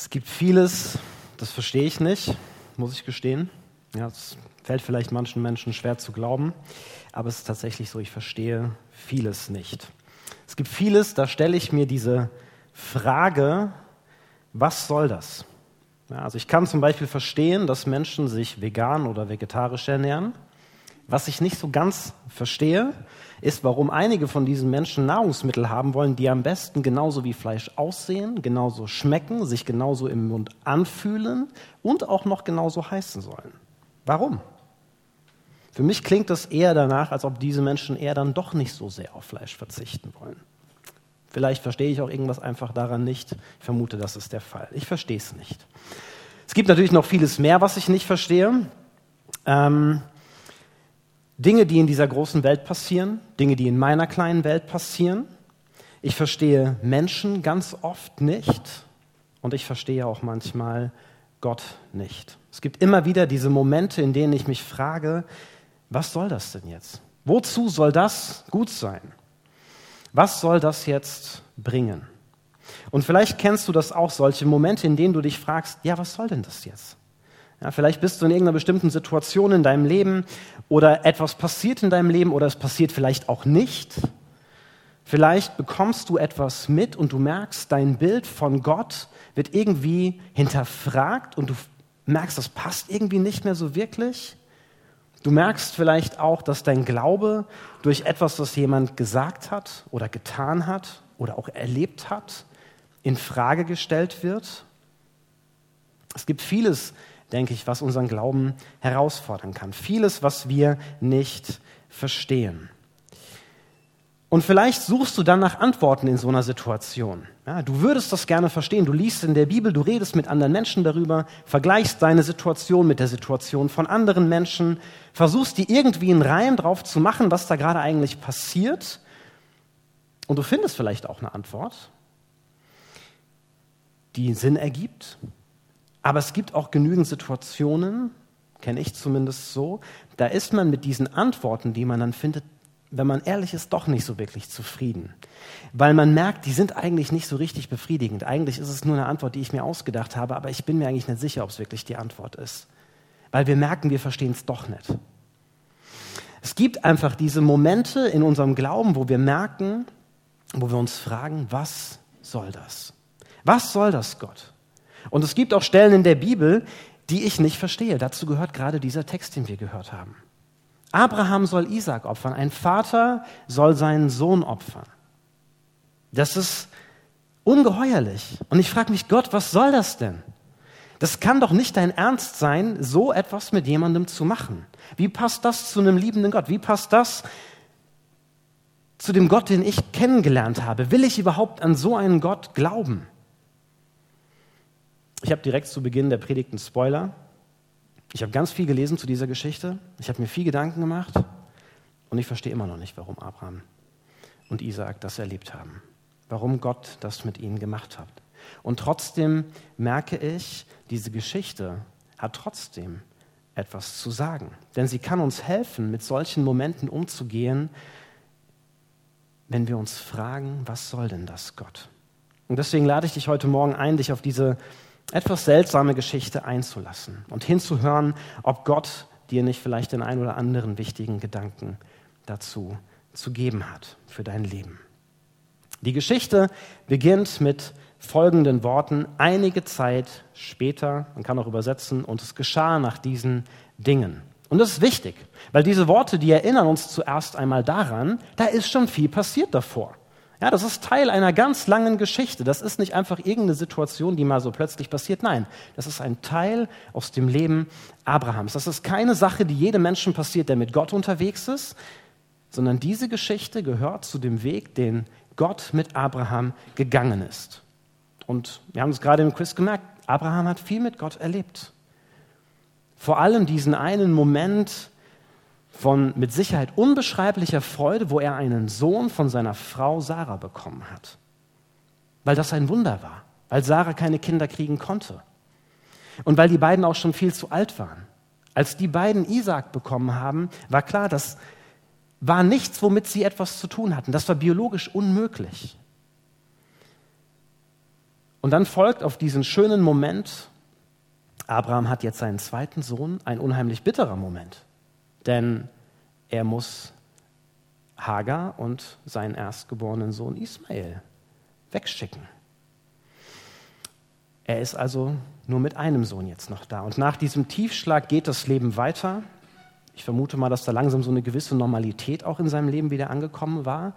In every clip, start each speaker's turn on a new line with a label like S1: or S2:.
S1: Es gibt vieles, das verstehe ich nicht, muss ich gestehen. Ja, es fällt vielleicht manchen Menschen schwer zu glauben, aber es ist tatsächlich so, ich verstehe vieles nicht. Es gibt vieles, da stelle ich mir diese Frage, was soll das? Ja, also ich kann zum Beispiel verstehen, dass Menschen sich vegan oder vegetarisch ernähren. Was ich nicht so ganz verstehe, ist, warum einige von diesen Menschen Nahrungsmittel haben wollen, die am besten genauso wie Fleisch aussehen, genauso schmecken, sich genauso im Mund anfühlen und auch noch genauso heißen sollen. Warum? Für mich klingt das eher danach, als ob diese Menschen eher dann doch nicht so sehr auf Fleisch verzichten wollen. Vielleicht verstehe ich auch irgendwas einfach daran nicht. Ich vermute, das ist der Fall. Ich verstehe es nicht. Es gibt natürlich noch vieles mehr, was ich nicht verstehe. Ähm, Dinge, die in dieser großen Welt passieren, Dinge, die in meiner kleinen Welt passieren. Ich verstehe Menschen ganz oft nicht und ich verstehe auch manchmal Gott nicht. Es gibt immer wieder diese Momente, in denen ich mich frage, was soll das denn jetzt? Wozu soll das gut sein? Was soll das jetzt bringen? Und vielleicht kennst du das auch, solche Momente, in denen du dich fragst, ja, was soll denn das jetzt? Ja, vielleicht bist du in irgendeiner bestimmten Situation in deinem Leben oder etwas passiert in deinem Leben oder es passiert vielleicht auch nicht. Vielleicht bekommst du etwas mit und du merkst, dein Bild von Gott wird irgendwie hinterfragt und du merkst, das passt irgendwie nicht mehr so wirklich. Du merkst vielleicht auch, dass dein Glaube durch etwas, was jemand gesagt hat oder getan hat oder auch erlebt hat, in Frage gestellt wird. Es gibt vieles, denke ich, was unseren Glauben herausfordern kann. Vieles, was wir nicht verstehen. Und vielleicht suchst du dann nach Antworten in so einer Situation. Ja, du würdest das gerne verstehen. Du liest in der Bibel, du redest mit anderen Menschen darüber, vergleichst deine Situation mit der Situation von anderen Menschen, versuchst dir irgendwie einen Reim drauf zu machen, was da gerade eigentlich passiert. Und du findest vielleicht auch eine Antwort, die Sinn ergibt, aber es gibt auch genügend Situationen, kenne ich zumindest so, da ist man mit diesen Antworten, die man dann findet, wenn man ehrlich ist, doch nicht so wirklich zufrieden. Weil man merkt, die sind eigentlich nicht so richtig befriedigend. Eigentlich ist es nur eine Antwort, die ich mir ausgedacht habe, aber ich bin mir eigentlich nicht sicher, ob es wirklich die Antwort ist. Weil wir merken, wir verstehen es doch nicht. Es gibt einfach diese Momente in unserem Glauben, wo wir merken, wo wir uns fragen, was soll das? Was soll das, Gott? Und es gibt auch Stellen in der Bibel, die ich nicht verstehe. Dazu gehört gerade dieser Text, den wir gehört haben. Abraham soll Isaac opfern, ein Vater soll seinen Sohn opfern. Das ist ungeheuerlich. Und ich frage mich, Gott, was soll das denn? Das kann doch nicht dein Ernst sein, so etwas mit jemandem zu machen. Wie passt das zu einem liebenden Gott? Wie passt das zu dem Gott, den ich kennengelernt habe? Will ich überhaupt an so einen Gott glauben? Ich habe direkt zu Beginn der Predigt einen Spoiler. Ich habe ganz viel gelesen zu dieser Geschichte. Ich habe mir viel Gedanken gemacht und ich verstehe immer noch nicht, warum Abraham und Isaak das erlebt haben. Warum Gott das mit ihnen gemacht hat. Und trotzdem merke ich, diese Geschichte hat trotzdem etwas zu sagen. Denn sie kann uns helfen, mit solchen Momenten umzugehen, wenn wir uns fragen, was soll denn das Gott? Und deswegen lade ich dich heute Morgen ein, dich auf diese etwas seltsame Geschichte einzulassen und hinzuhören, ob Gott dir nicht vielleicht den ein oder anderen wichtigen Gedanken dazu zu geben hat für dein Leben. Die Geschichte beginnt mit folgenden Worten. Einige Zeit später, man kann auch übersetzen, und es geschah nach diesen Dingen. Und das ist wichtig, weil diese Worte, die erinnern uns zuerst einmal daran, da ist schon viel passiert davor. Ja, das ist Teil einer ganz langen Geschichte. Das ist nicht einfach irgendeine Situation, die mal so plötzlich passiert. Nein, das ist ein Teil aus dem Leben Abrahams. Das ist keine Sache, die jedem Menschen passiert, der mit Gott unterwegs ist, sondern diese Geschichte gehört zu dem Weg, den Gott mit Abraham gegangen ist. Und wir haben es gerade im Quiz gemerkt, Abraham hat viel mit Gott erlebt. Vor allem diesen einen Moment, von mit Sicherheit unbeschreiblicher Freude, wo er einen Sohn von seiner Frau Sarah bekommen hat. Weil das ein Wunder war, weil Sarah keine Kinder kriegen konnte. Und weil die beiden auch schon viel zu alt waren. Als die beiden Isaac bekommen haben, war klar, das war nichts, womit sie etwas zu tun hatten. Das war biologisch unmöglich. Und dann folgt auf diesen schönen Moment, Abraham hat jetzt seinen zweiten Sohn, ein unheimlich bitterer Moment. Denn er muss Hagar und seinen erstgeborenen Sohn Ismael wegschicken. Er ist also nur mit einem Sohn jetzt noch da. Und nach diesem Tiefschlag geht das Leben weiter. Ich vermute mal, dass da langsam so eine gewisse Normalität auch in seinem Leben wieder angekommen war.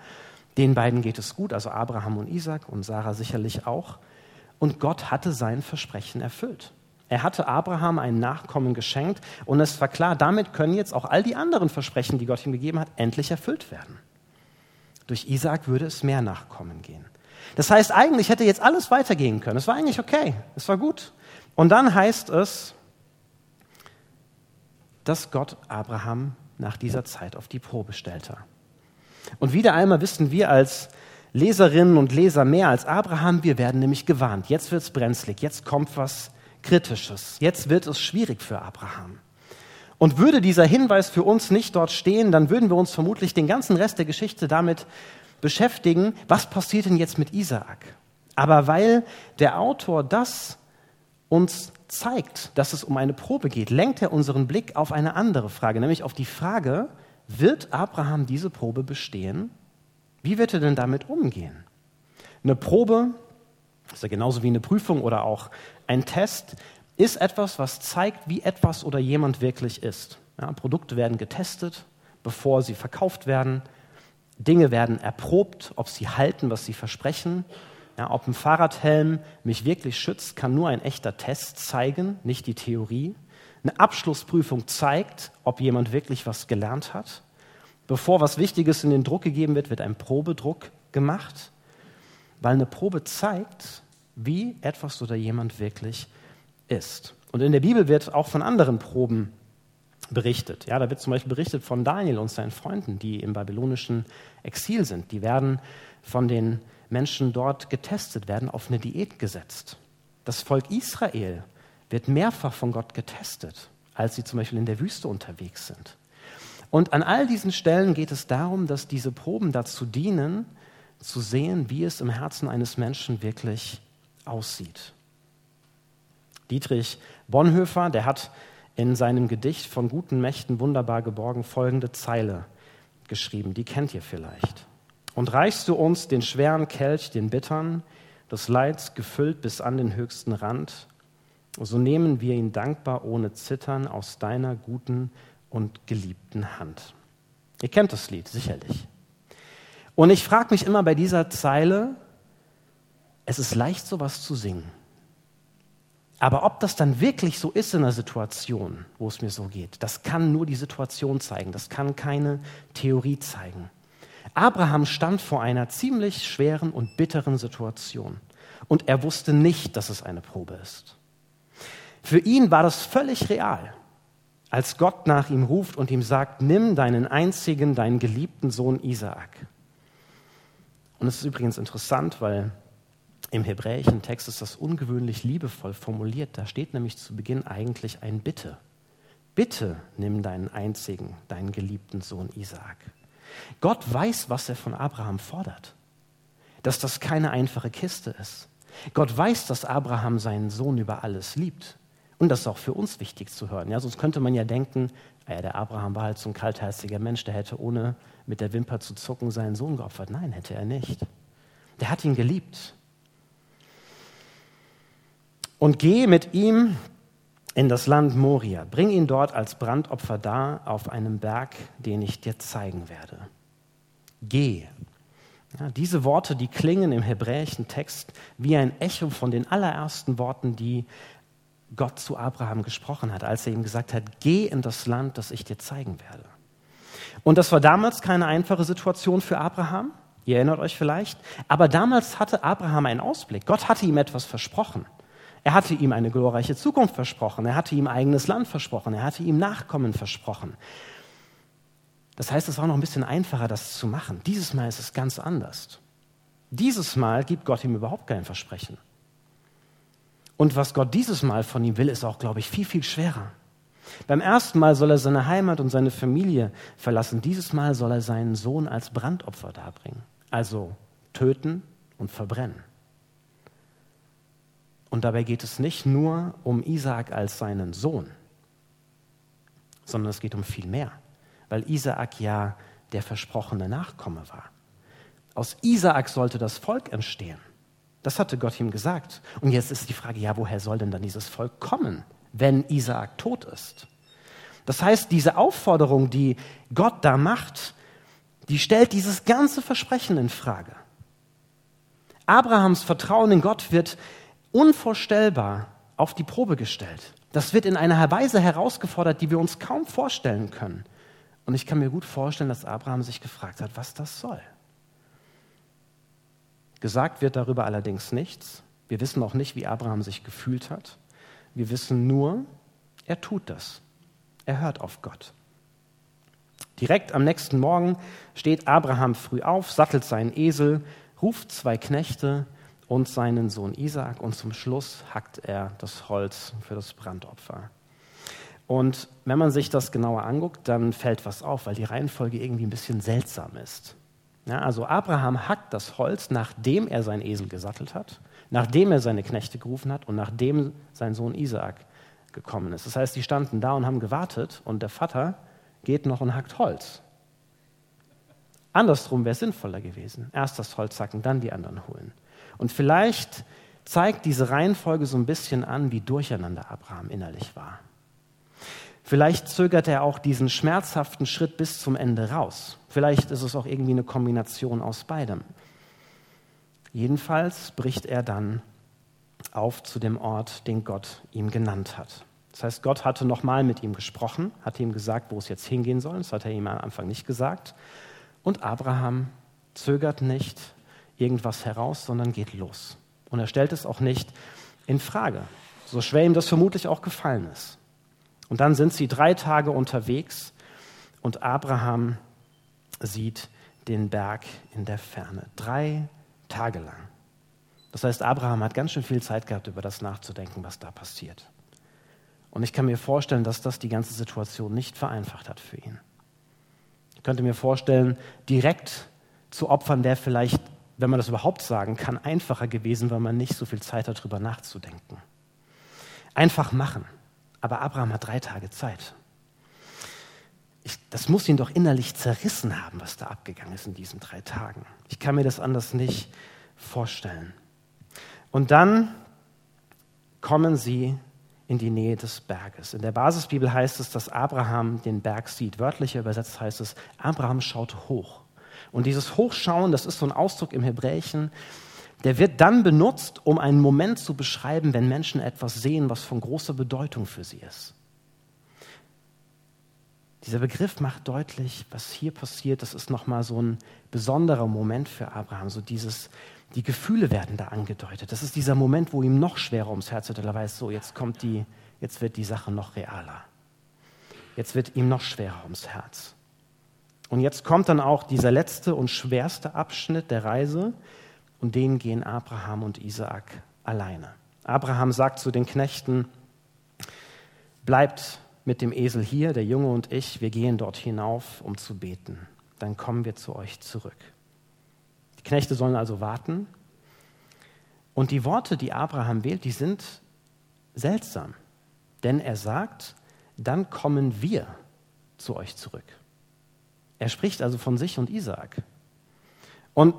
S1: Den beiden geht es gut, also Abraham und Isaac und Sarah sicherlich auch. Und Gott hatte sein Versprechen erfüllt. Er hatte Abraham einen Nachkommen geschenkt und es war klar, damit können jetzt auch all die anderen Versprechen, die Gott ihm gegeben hat, endlich erfüllt werden. Durch Isaac würde es mehr Nachkommen gehen. Das heißt, eigentlich hätte jetzt alles weitergehen können. Es war eigentlich okay, es war gut. Und dann heißt es, dass Gott Abraham nach dieser Zeit auf die Probe stellte. Und wieder einmal wissen wir als Leserinnen und Leser mehr als Abraham, wir werden nämlich gewarnt. Jetzt wird es brenzlig, jetzt kommt was Kritisches, jetzt wird es schwierig für Abraham. Und würde dieser Hinweis für uns nicht dort stehen, dann würden wir uns vermutlich den ganzen Rest der Geschichte damit beschäftigen, was passiert denn jetzt mit Isaak? Aber weil der Autor das uns zeigt, dass es um eine Probe geht, lenkt er unseren Blick auf eine andere Frage, nämlich auf die Frage, wird Abraham diese Probe bestehen? Wie wird er denn damit umgehen? Eine Probe, ist ja genauso wie eine Prüfung oder auch ein Test, ist etwas, was zeigt, wie etwas oder jemand wirklich ist. Ja, Produkte werden getestet, bevor sie verkauft werden. Dinge werden erprobt, ob sie halten, was sie versprechen. Ja, ob ein Fahrradhelm mich wirklich schützt, kann nur ein echter Test zeigen, nicht die Theorie. Eine Abschlussprüfung zeigt, ob jemand wirklich was gelernt hat. Bevor was Wichtiges in den Druck gegeben wird, wird ein Probedruck gemacht, weil eine Probe zeigt, wie etwas oder jemand wirklich ist. Und in der Bibel wird auch von anderen Proben berichtet. Ja, da wird zum Beispiel berichtet von Daniel und seinen Freunden, die im babylonischen Exil sind. Die werden von den Menschen dort getestet, werden auf eine Diät gesetzt. Das Volk Israel wird mehrfach von Gott getestet, als sie zum Beispiel in der Wüste unterwegs sind. Und an all diesen Stellen geht es darum, dass diese Proben dazu dienen, zu sehen, wie es im Herzen eines Menschen wirklich aussieht. Dietrich Bonhoeffer, der hat in seinem Gedicht von guten Mächten wunderbar geborgen folgende Zeile geschrieben, die kennt ihr vielleicht. Und reichst du uns den schweren Kelch, den bittern, des Leids gefüllt bis an den höchsten Rand, so nehmen wir ihn dankbar ohne Zittern aus deiner guten und geliebten Hand. Ihr kennt das Lied sicherlich. Und ich frage mich immer bei dieser Zeile, es ist leicht, sowas zu singen. Aber ob das dann wirklich so ist in einer Situation, wo es mir so geht, das kann nur die Situation zeigen, das kann keine Theorie zeigen. Abraham stand vor einer ziemlich schweren und bitteren Situation und er wusste nicht, dass es eine Probe ist. Für ihn war das völlig real, als Gott nach ihm ruft und ihm sagt, nimm deinen einzigen, deinen geliebten Sohn Isaak. Und es ist übrigens interessant, weil im hebräischen Text ist das ungewöhnlich liebevoll formuliert. Da steht nämlich zu Beginn eigentlich ein Bitte. Bitte nimm deinen einzigen, deinen geliebten Sohn Isaak. Gott weiß, was er von Abraham fordert. Dass das keine einfache Kiste ist. Gott weiß, dass Abraham seinen Sohn über alles liebt. Und das ist auch für uns wichtig zu hören. Ja, sonst könnte man ja denken, ja, der Abraham war halt so ein kaltherziger Mensch, der hätte ohne mit der Wimper zu zucken seinen Sohn geopfert. Nein, hätte er nicht. Der hat ihn geliebt. Und geh mit ihm in das Land Moria. Bring ihn dort als Brandopfer dar auf einem Berg, den ich dir zeigen werde. Geh. Ja, diese Worte, die klingen im hebräischen Text wie ein Echo von den allerersten Worten, die Gott zu Abraham gesprochen hat, als er ihm gesagt hat, geh in das Land, das ich dir zeigen werde. Und das war damals keine einfache Situation für Abraham, ihr erinnert euch vielleicht, aber damals hatte Abraham einen Ausblick. Gott hatte ihm etwas versprochen. Er hatte ihm eine glorreiche Zukunft versprochen, er hatte ihm eigenes Land versprochen, er hatte ihm Nachkommen versprochen. Das heißt, es war noch ein bisschen einfacher, das zu machen. Dieses Mal ist es ganz anders. Dieses Mal gibt Gott ihm überhaupt kein Versprechen. Und was Gott dieses Mal von ihm will, ist auch, glaube ich, viel, viel schwerer. Beim ersten Mal soll er seine Heimat und seine Familie verlassen. Dieses Mal soll er seinen Sohn als Brandopfer darbringen. Also töten und verbrennen. Und dabei geht es nicht nur um Isaak als seinen Sohn, sondern es geht um viel mehr, weil Isaak ja der versprochene Nachkomme war. Aus Isaak sollte das Volk entstehen. Das hatte Gott ihm gesagt. Und jetzt ist die Frage, ja, woher soll denn dann dieses Volk kommen, wenn Isaak tot ist? Das heißt, diese Aufforderung, die Gott da macht, die stellt dieses ganze Versprechen in Frage. Abrahams Vertrauen in Gott wird unvorstellbar auf die Probe gestellt. Das wird in einer Weise herausgefordert, die wir uns kaum vorstellen können. Und ich kann mir gut vorstellen, dass Abraham sich gefragt hat, was das soll. Gesagt wird darüber allerdings nichts. Wir wissen auch nicht, wie Abraham sich gefühlt hat. Wir wissen nur, er tut das. Er hört auf Gott. Direkt am nächsten Morgen steht Abraham früh auf, sattelt seinen Esel, ruft zwei Knechte und seinen Sohn Isaak und zum Schluss hackt er das Holz für das Brandopfer. Und wenn man sich das genauer anguckt, dann fällt was auf, weil die Reihenfolge irgendwie ein bisschen seltsam ist. Ja, also Abraham hackt das Holz, nachdem er seinen Esel gesattelt hat, nachdem er seine Knechte gerufen hat und nachdem sein Sohn Isaak gekommen ist. Das heißt, die standen da und haben gewartet und der Vater geht noch und hackt Holz. Andersrum wäre es sinnvoller gewesen. Erst das Holz hacken, dann die anderen holen. Und vielleicht zeigt diese Reihenfolge so ein bisschen an, wie durcheinander Abraham innerlich war. Vielleicht zögert er auch diesen schmerzhaften Schritt bis zum Ende raus. Vielleicht ist es auch irgendwie eine Kombination aus beidem. Jedenfalls bricht er dann auf zu dem Ort, den Gott ihm genannt hat. Das heißt, Gott hatte nochmal mit ihm gesprochen, hatte ihm gesagt, wo es jetzt hingehen soll. Das hat er ihm am Anfang nicht gesagt. Und Abraham zögert nicht irgendwas heraus, sondern geht los. Und er stellt es auch nicht in Frage, so schwer ihm das vermutlich auch gefallen ist. Und dann sind sie drei Tage unterwegs und Abraham sieht den Berg in der Ferne. Drei Tage lang. Das heißt, Abraham hat ganz schön viel Zeit gehabt, über das nachzudenken, was da passiert. Und ich kann mir vorstellen, dass das die ganze Situation nicht vereinfacht hat für ihn. Ich könnte mir vorstellen, direkt zu opfern wäre vielleicht, wenn man das überhaupt sagen kann, einfacher gewesen, weil man nicht so viel Zeit hat, darüber nachzudenken. Einfach machen. Aber Abraham hat drei Tage Zeit. Ich, das muss ihn doch innerlich zerrissen haben, was da abgegangen ist in diesen drei Tagen. Ich kann mir das anders nicht vorstellen. Und dann kommen sie in die Nähe des Berges. In der Basisbibel heißt es, dass Abraham den Berg sieht. Wörtlicher übersetzt heißt es, Abraham schaut hoch. Und dieses Hochschauen, das ist so ein Ausdruck im Hebräischen, der wird dann benutzt, um einen Moment zu beschreiben, wenn Menschen etwas sehen, was von großer Bedeutung für sie ist. Dieser Begriff macht deutlich, was hier passiert. Das ist nochmal so ein besonderer Moment für Abraham. So dieses, die Gefühle werden da angedeutet. Das ist dieser Moment, wo ihm noch schwerer ums Herz wird, er weiß, so, jetzt kommt die, jetzt wird die Sache noch realer. Jetzt wird ihm noch schwerer ums Herz. Und jetzt kommt dann auch dieser letzte und schwerste Abschnitt der Reise und den gehen Abraham und Isaak alleine. Abraham sagt zu den Knechten, bleibt mit dem Esel hier, der Junge und ich, wir gehen dort hinauf, um zu beten. Dann kommen wir zu euch zurück. Die Knechte sollen also warten. Und die Worte, die Abraham wählt, die sind seltsam. Denn er sagt, dann kommen wir zu euch zurück. Er spricht also von sich und Isaak. Und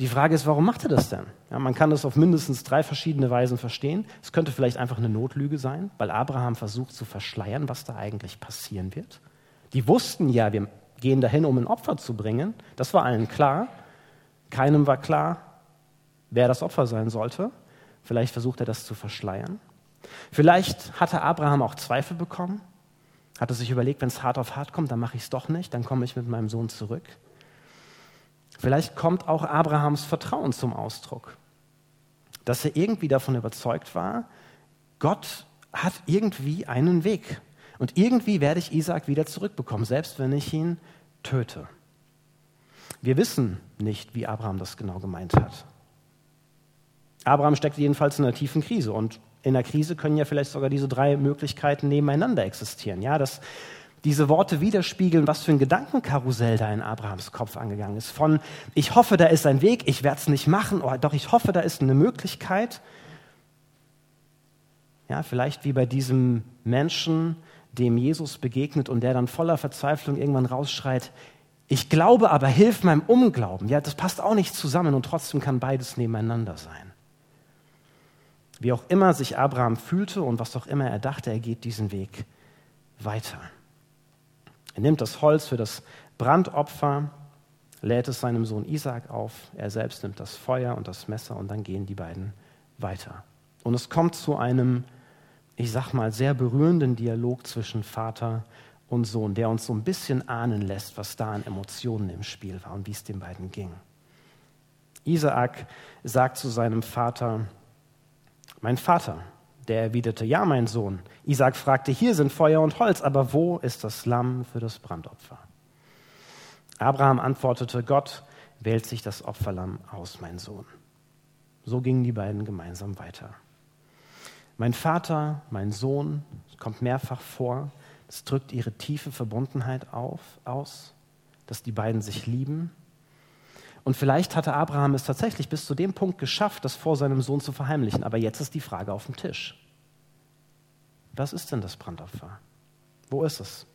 S1: die Frage ist, warum macht er das denn? Ja, man kann das auf mindestens drei verschiedene Weisen verstehen. Es könnte vielleicht einfach eine Notlüge sein, weil Abraham versucht zu verschleiern, was da eigentlich passieren wird. Die wussten ja, wir gehen dahin, um ein Opfer zu bringen. Das war allen klar. Keinem war klar, wer das Opfer sein sollte. Vielleicht versucht er das zu verschleiern. Vielleicht hatte Abraham auch Zweifel bekommen, hatte sich überlegt, wenn es hart auf hart kommt, dann mache ich es doch nicht, dann komme ich mit meinem Sohn zurück. Vielleicht kommt auch Abrahams Vertrauen zum Ausdruck, dass er irgendwie davon überzeugt war, Gott hat irgendwie einen Weg. Und irgendwie werde ich Isaac wieder zurückbekommen, selbst wenn ich ihn töte. Wir wissen nicht, wie Abraham das genau gemeint hat. Abraham steckt jedenfalls in einer tiefen Krise und in der Krise können ja vielleicht sogar diese drei Möglichkeiten nebeneinander existieren. Ja, dass diese Worte widerspiegeln, was für ein Gedankenkarussell da in Abrahams Kopf angegangen ist. Von, ich hoffe, da ist ein Weg, ich werde es nicht machen, oder doch, ich hoffe, da ist eine Möglichkeit. Ja, vielleicht wie bei diesem Menschen, dem Jesus begegnet und der dann voller Verzweiflung irgendwann rausschreit, ich glaube aber, hilf meinem Unglauben. Ja, das passt auch nicht zusammen und trotzdem kann beides nebeneinander sein. Wie auch immer sich Abraham fühlte und was auch immer er dachte, er geht diesen Weg weiter. Er nimmt das Holz für das Brandopfer, lädt es seinem Sohn Isaac auf, er selbst nimmt das Feuer und das Messer und dann gehen die beiden weiter. Und es kommt zu einem, ich sag mal, sehr berührenden Dialog zwischen Vater und Sohn, der uns so ein bisschen ahnen lässt, was da an Emotionen im Spiel war und wie es den beiden ging. Isaak sagt zu seinem Vater, mein Vater, der erwiderte, ja, mein Sohn. Isaac fragte, hier sind Feuer und Holz, aber wo ist das Lamm für das Brandopfer? Abraham antwortete, Gott wählt sich das Opferlamm aus, mein Sohn. So gingen die beiden gemeinsam weiter. Mein Vater, mein Sohn, es kommt mehrfach vor, es drückt ihre tiefe Verbundenheit auf, aus, dass die beiden sich lieben. Und vielleicht hatte Abraham es tatsächlich bis zu dem Punkt geschafft, das vor seinem Sohn zu verheimlichen. Aber jetzt ist die Frage auf dem Tisch. Was ist denn das Brandopfer? Wo ist es?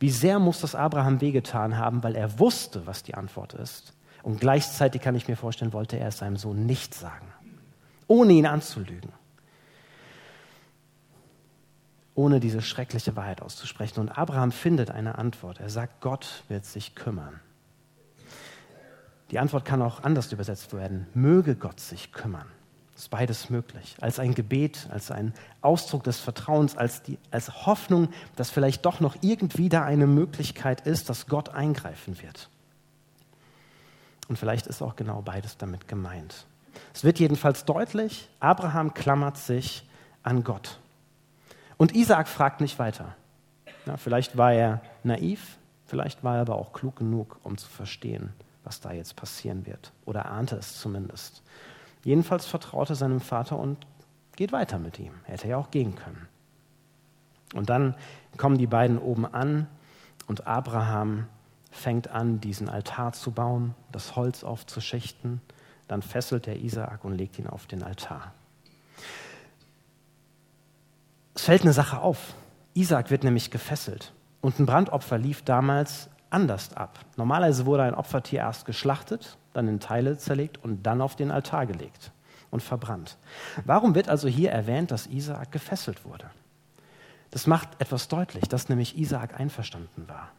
S1: Wie sehr muss das Abraham wehgetan haben, weil er wusste, was die Antwort ist. Und gleichzeitig kann ich mir vorstellen, wollte er es seinem Sohn nicht sagen, ohne ihn anzulügen ohne diese schreckliche Wahrheit auszusprechen. Und Abraham findet eine Antwort. Er sagt, Gott wird sich kümmern. Die Antwort kann auch anders übersetzt werden. Möge Gott sich kümmern. Ist beides möglich. Als ein Gebet, als ein Ausdruck des Vertrauens, als, die, als Hoffnung, dass vielleicht doch noch irgendwie da eine Möglichkeit ist, dass Gott eingreifen wird. Und vielleicht ist auch genau beides damit gemeint. Es wird jedenfalls deutlich, Abraham klammert sich an Gott. Und Isaak fragt nicht weiter. Ja, vielleicht war er naiv, vielleicht war er aber auch klug genug, um zu verstehen, was da jetzt passieren wird. Oder ahnte es zumindest. Jedenfalls vertraute seinem Vater und geht weiter mit ihm. Er hätte ja auch gehen können. Und dann kommen die beiden oben an und Abraham fängt an, diesen Altar zu bauen, das Holz aufzuschichten. Dann fesselt er Isaak und legt ihn auf den Altar. Es fällt eine Sache auf. Isaac wird nämlich gefesselt. Und ein Brandopfer lief damals anders ab. Normalerweise wurde ein Opfertier erst geschlachtet, dann in Teile zerlegt und dann auf den Altar gelegt und verbrannt. Warum wird also hier erwähnt, dass Isaak gefesselt wurde? Das macht etwas deutlich, dass nämlich Isaak einverstanden war.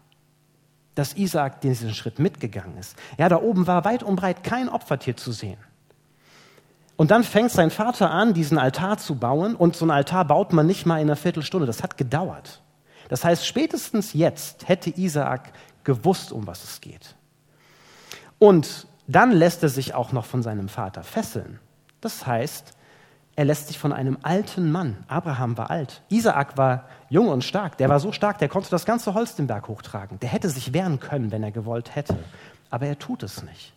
S1: Dass Isaak diesen Schritt mitgegangen ist. Ja, da oben war weit und breit kein Opfertier zu sehen. Und dann fängt sein Vater an, diesen Altar zu bauen. Und so einen Altar baut man nicht mal in einer Viertelstunde. Das hat gedauert. Das heißt, spätestens jetzt hätte Isaak gewusst, um was es geht. Und dann lässt er sich auch noch von seinem Vater fesseln. Das heißt, er lässt sich von einem alten Mann, Abraham war alt, Isaak war jung und stark, der war so stark, der konnte das ganze Holz den Berg hochtragen. Der hätte sich wehren können, wenn er gewollt hätte. Aber er tut es nicht.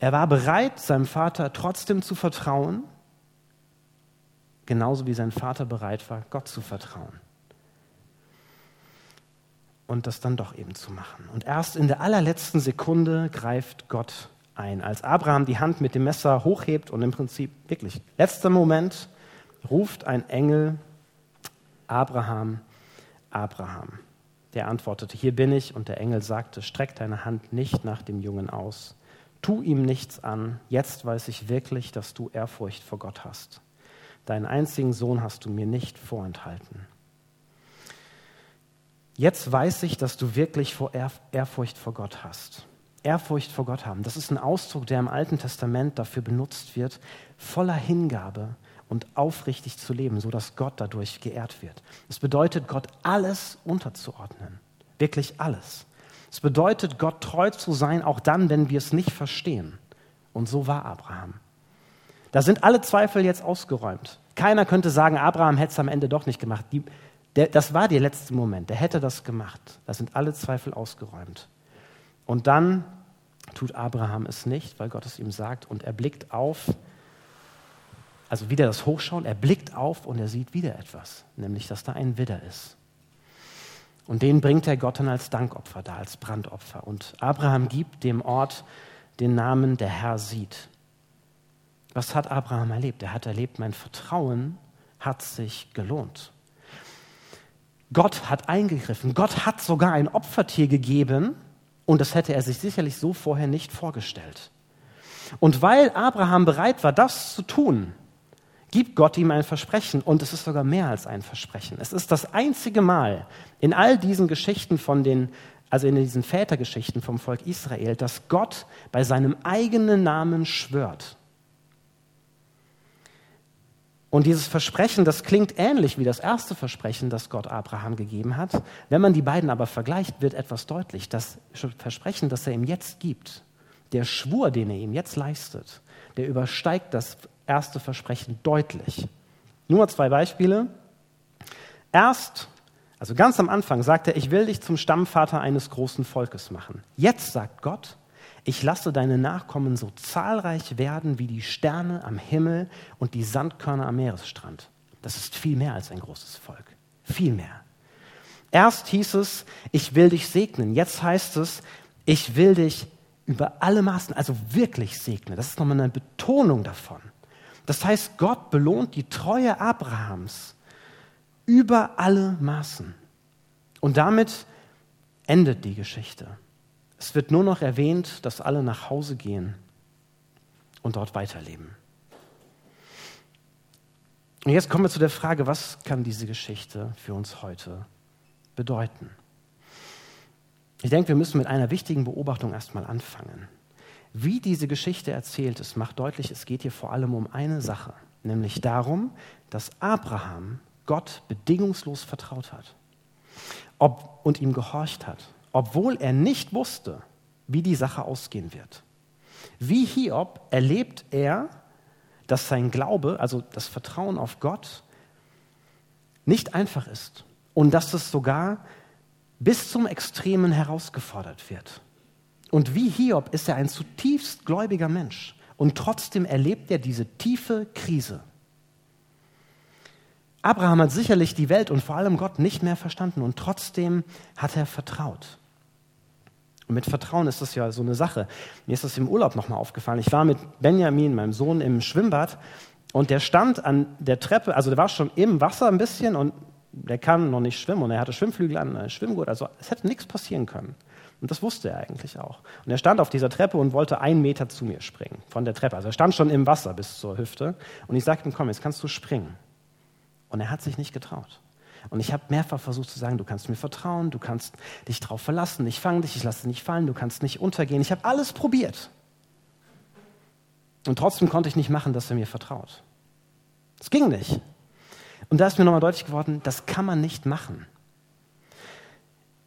S1: Er war bereit, seinem Vater trotzdem zu vertrauen, genauso wie sein Vater bereit war, Gott zu vertrauen. Und das dann doch eben zu machen. Und erst in der allerletzten Sekunde greift Gott ein. Als Abraham die Hand mit dem Messer hochhebt und im Prinzip wirklich letzter Moment ruft ein Engel Abraham, Abraham. Der antwortete, hier bin ich. Und der Engel sagte, streck deine Hand nicht nach dem Jungen aus, Tu ihm nichts an. Jetzt weiß ich wirklich, dass du Ehrfurcht vor Gott hast. Deinen einzigen Sohn hast du mir nicht vorenthalten. Jetzt weiß ich, dass du wirklich vor Ehrfurcht vor Gott hast. Ehrfurcht vor Gott haben, das ist ein Ausdruck, der im Alten Testament dafür benutzt wird, voller Hingabe und aufrichtig zu leben, sodass Gott dadurch geehrt wird. Es bedeutet, Gott alles unterzuordnen. Wirklich alles. Es bedeutet, Gott treu zu sein, auch dann, wenn wir es nicht verstehen. Und so war Abraham. Da sind alle Zweifel jetzt ausgeräumt. Keiner könnte sagen, Abraham hätte es am Ende doch nicht gemacht. Die, der, das war der letzte Moment. Der hätte das gemacht. Da sind alle Zweifel ausgeräumt. Und dann tut Abraham es nicht, weil Gott es ihm sagt. Und er blickt auf, also wieder das Hochschauen, er blickt auf und er sieht wieder etwas, nämlich dass da ein Widder ist. Und den bringt er Gott dann als Dankopfer da, als Brandopfer. Und Abraham gibt dem Ort den Namen, der Herr sieht. Was hat Abraham erlebt? Er hat erlebt, mein Vertrauen hat sich gelohnt. Gott hat eingegriffen. Gott hat sogar ein Opfertier gegeben und das hätte er sich sicherlich so vorher nicht vorgestellt. Und weil Abraham bereit war, das zu tun, gibt Gott ihm ein Versprechen und es ist sogar mehr als ein Versprechen. Es ist das einzige Mal in all diesen Geschichten von den, also in diesen Vätergeschichten vom Volk Israel, dass Gott bei seinem eigenen Namen schwört. Und dieses Versprechen, das klingt ähnlich wie das erste Versprechen, das Gott Abraham gegeben hat. Wenn man die beiden aber vergleicht, wird etwas deutlich. Das Versprechen, das er ihm jetzt gibt, der Schwur, den er ihm jetzt leistet, der übersteigt das erste Versprechen deutlich. Nur zwei Beispiele. Erst, also ganz am Anfang, sagt er, ich will dich zum Stammvater eines großen Volkes machen. Jetzt sagt Gott, ich lasse deine Nachkommen so zahlreich werden wie die Sterne am Himmel und die Sandkörner am Meeresstrand. Das ist viel mehr als ein großes Volk. Viel mehr. Erst hieß es, ich will dich segnen. Jetzt heißt es, ich will dich über alle Maßen, also wirklich segnen. Das ist nochmal eine Betonung davon. Das heißt, Gott belohnt die Treue Abrahams über alle Maßen. Und damit endet die Geschichte. Es wird nur noch erwähnt, dass alle nach Hause gehen und dort weiterleben. Und jetzt kommen wir zu der Frage, was kann diese Geschichte für uns heute bedeuten? Ich denke, wir müssen mit einer wichtigen Beobachtung erstmal anfangen. Wie diese Geschichte erzählt ist, macht deutlich, es geht hier vor allem um eine Sache, nämlich darum, dass Abraham Gott bedingungslos vertraut hat ob, und ihm gehorcht hat obwohl er nicht wusste, wie die Sache ausgehen wird. Wie Hiob erlebt er, dass sein Glaube, also das Vertrauen auf Gott, nicht einfach ist und dass es sogar bis zum Extremen herausgefordert wird. Und wie Hiob ist er ein zutiefst gläubiger Mensch und trotzdem erlebt er diese tiefe Krise. Abraham hat sicherlich die Welt und vor allem Gott nicht mehr verstanden und trotzdem hat er vertraut. Und mit Vertrauen ist das ja so eine Sache. Mir ist das im Urlaub nochmal aufgefallen. Ich war mit Benjamin, meinem Sohn, im Schwimmbad und der stand an der Treppe, also der war schon im Wasser ein bisschen und der kann noch nicht schwimmen und er hatte Schwimmflügel an, äh, Schwimmgurt, also es hätte nichts passieren können. Und das wusste er eigentlich auch. Und er stand auf dieser Treppe und wollte einen Meter zu mir springen, von der Treppe. Also er stand schon im Wasser bis zur Hüfte. Und ich sagte ihm, komm, jetzt kannst du springen. Und er hat sich nicht getraut. Und ich habe mehrfach versucht zu sagen, du kannst mir vertrauen, du kannst dich darauf verlassen, ich fange dich, ich lasse dich nicht fallen, du kannst nicht untergehen. Ich habe alles probiert. Und trotzdem konnte ich nicht machen, dass er mir vertraut. Es ging nicht. Und da ist mir nochmal deutlich geworden, das kann man nicht machen.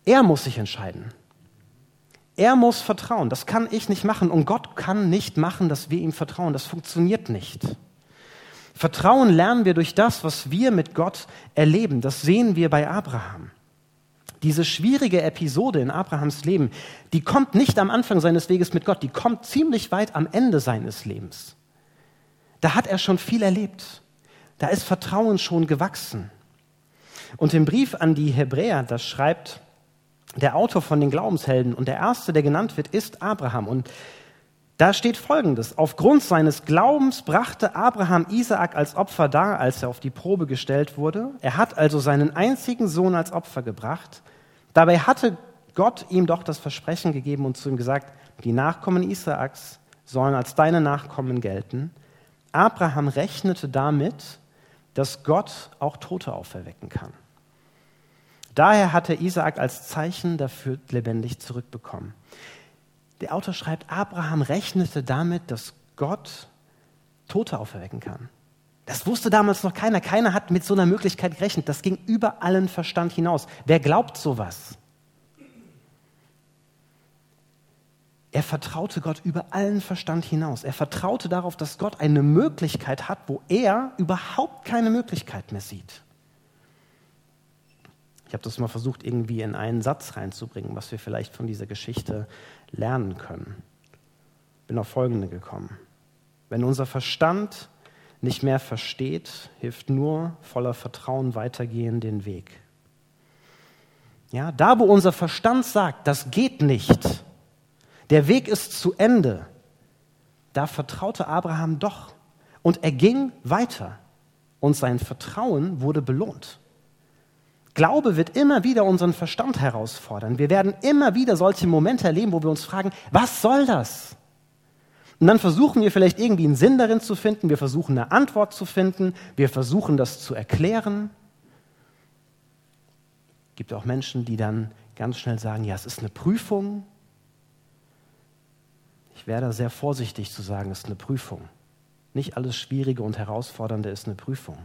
S1: Er muss sich entscheiden. Er muss vertrauen. Das kann ich nicht machen. Und Gott kann nicht machen, dass wir ihm vertrauen. Das funktioniert nicht. Vertrauen lernen wir durch das, was wir mit Gott erleben. Das sehen wir bei Abraham. Diese schwierige Episode in Abrahams Leben, die kommt nicht am Anfang seines Weges mit Gott, die kommt ziemlich weit am Ende seines Lebens. Da hat er schon viel erlebt. Da ist Vertrauen schon gewachsen. Und im Brief an die Hebräer, das schreibt der Autor von den Glaubenshelden und der erste, der genannt wird, ist Abraham. Und da steht folgendes: Aufgrund seines Glaubens brachte Abraham Isaak als Opfer dar, als er auf die Probe gestellt wurde. Er hat also seinen einzigen Sohn als Opfer gebracht. Dabei hatte Gott ihm doch das Versprechen gegeben und zu ihm gesagt: Die Nachkommen Isaaks sollen als deine Nachkommen gelten. Abraham rechnete damit, dass Gott auch Tote auferwecken kann. Daher hatte Isaak als Zeichen dafür lebendig zurückbekommen. Der Autor schreibt, Abraham rechnete damit, dass Gott Tote auferwecken kann. Das wusste damals noch keiner. Keiner hat mit so einer Möglichkeit gerechnet. Das ging über allen Verstand hinaus. Wer glaubt sowas? Er vertraute Gott über allen Verstand hinaus. Er vertraute darauf, dass Gott eine Möglichkeit hat, wo er überhaupt keine Möglichkeit mehr sieht. Ich habe das mal versucht, irgendwie in einen Satz reinzubringen, was wir vielleicht von dieser Geschichte lernen können. Bin auf Folgende gekommen. Wenn unser Verstand nicht mehr versteht, hilft nur voller Vertrauen weitergehen den Weg. Ja, da wo unser Verstand sagt, das geht nicht, der Weg ist zu Ende, da vertraute Abraham doch und er ging weiter. und sein Vertrauen wurde belohnt. Glaube wird immer wieder unseren Verstand herausfordern. Wir werden immer wieder solche Momente erleben, wo wir uns fragen, was soll das? Und dann versuchen wir vielleicht irgendwie einen Sinn darin zu finden, wir versuchen eine Antwort zu finden, wir versuchen das zu erklären. Es gibt auch Menschen, die dann ganz schnell sagen, ja, es ist eine Prüfung. Ich wäre da sehr vorsichtig zu sagen, es ist eine Prüfung. Nicht alles Schwierige und Herausfordernde ist eine Prüfung.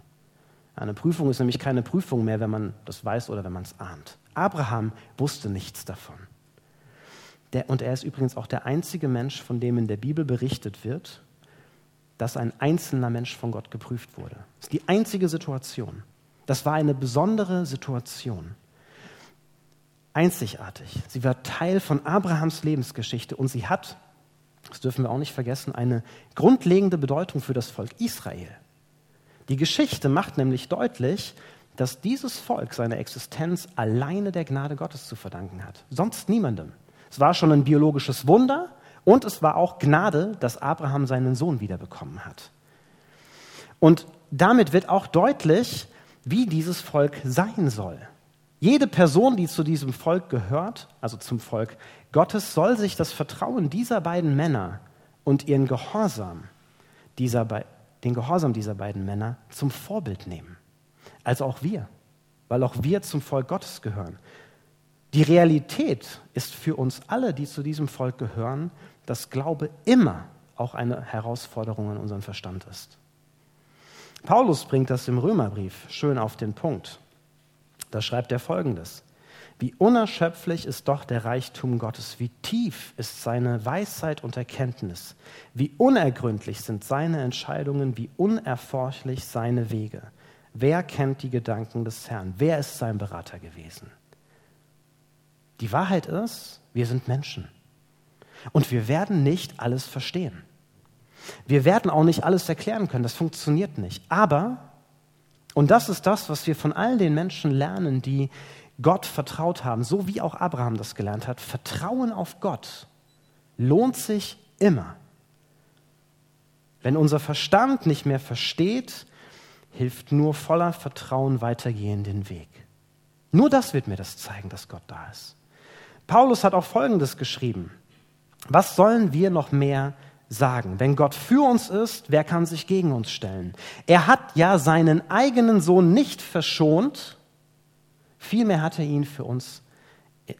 S1: Eine Prüfung ist nämlich keine Prüfung mehr, wenn man das weiß oder wenn man es ahnt. Abraham wusste nichts davon. Der, und er ist übrigens auch der einzige Mensch, von dem in der Bibel berichtet wird, dass ein einzelner Mensch von Gott geprüft wurde. Das ist die einzige Situation. Das war eine besondere Situation. Einzigartig. Sie war Teil von Abrahams Lebensgeschichte und sie hat das dürfen wir auch nicht vergessen, eine grundlegende Bedeutung für das Volk Israel. Die Geschichte macht nämlich deutlich, dass dieses Volk seine Existenz alleine der Gnade Gottes zu verdanken hat. Sonst niemandem. Es war schon ein biologisches Wunder und es war auch Gnade, dass Abraham seinen Sohn wiederbekommen hat. Und damit wird auch deutlich, wie dieses Volk sein soll. Jede Person, die zu diesem Volk gehört, also zum Volk Gottes, soll sich das Vertrauen dieser beiden Männer und ihren Gehorsam dieser, den Gehorsam dieser beiden Männer zum Vorbild nehmen. Also auch wir, weil auch wir zum Volk Gottes gehören. Die Realität ist für uns alle, die zu diesem Volk gehören, dass Glaube immer auch eine Herausforderung an unseren Verstand ist. Paulus bringt das im Römerbrief schön auf den Punkt. Da schreibt er folgendes. Wie unerschöpflich ist doch der Reichtum Gottes, wie tief ist seine Weisheit und Erkenntnis, wie unergründlich sind seine Entscheidungen, wie unerforschlich seine Wege. Wer kennt die Gedanken des Herrn? Wer ist sein Berater gewesen? Die Wahrheit ist, wir sind Menschen. Und wir werden nicht alles verstehen. Wir werden auch nicht alles erklären können, das funktioniert nicht. Aber und das ist das, was wir von all den Menschen lernen, die Gott vertraut haben, so wie auch Abraham das gelernt hat. Vertrauen auf Gott lohnt sich immer. Wenn unser Verstand nicht mehr versteht, hilft nur voller Vertrauen weitergehen den Weg. Nur das wird mir das zeigen, dass Gott da ist. Paulus hat auch Folgendes geschrieben. Was sollen wir noch mehr sagen. Wenn Gott für uns ist, wer kann sich gegen uns stellen? Er hat ja seinen eigenen Sohn nicht verschont, vielmehr hat er ihn für uns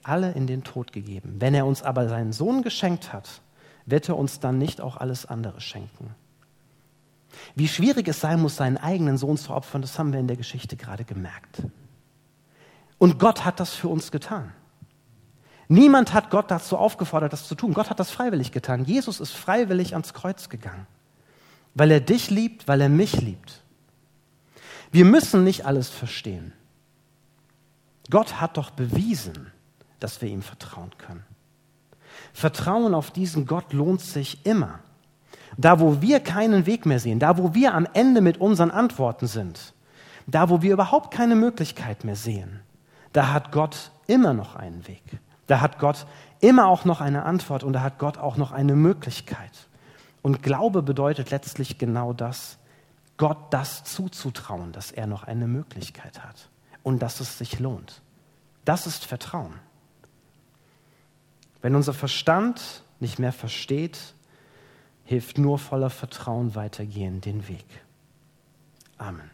S1: alle in den Tod gegeben. Wenn er uns aber seinen Sohn geschenkt hat, wird er uns dann nicht auch alles andere schenken. Wie schwierig es sein muss, seinen eigenen Sohn zu opfern, das haben wir in der Geschichte gerade gemerkt. Und Gott hat das für uns getan. Niemand hat Gott dazu aufgefordert, das zu tun. Gott hat das freiwillig getan. Jesus ist freiwillig ans Kreuz gegangen, weil er dich liebt, weil er mich liebt. Wir müssen nicht alles verstehen. Gott hat doch bewiesen, dass wir ihm vertrauen können. Vertrauen auf diesen Gott lohnt sich immer. Da, wo wir keinen Weg mehr sehen, da, wo wir am Ende mit unseren Antworten sind, da, wo wir überhaupt keine Möglichkeit mehr sehen, da hat Gott immer noch einen Weg. Da hat Gott immer auch noch eine Antwort und da hat Gott auch noch eine Möglichkeit. Und Glaube bedeutet letztlich genau das, Gott das zuzutrauen, dass er noch eine Möglichkeit hat und dass es sich lohnt. Das ist Vertrauen. Wenn unser Verstand nicht mehr versteht, hilft nur voller Vertrauen weitergehen den Weg. Amen.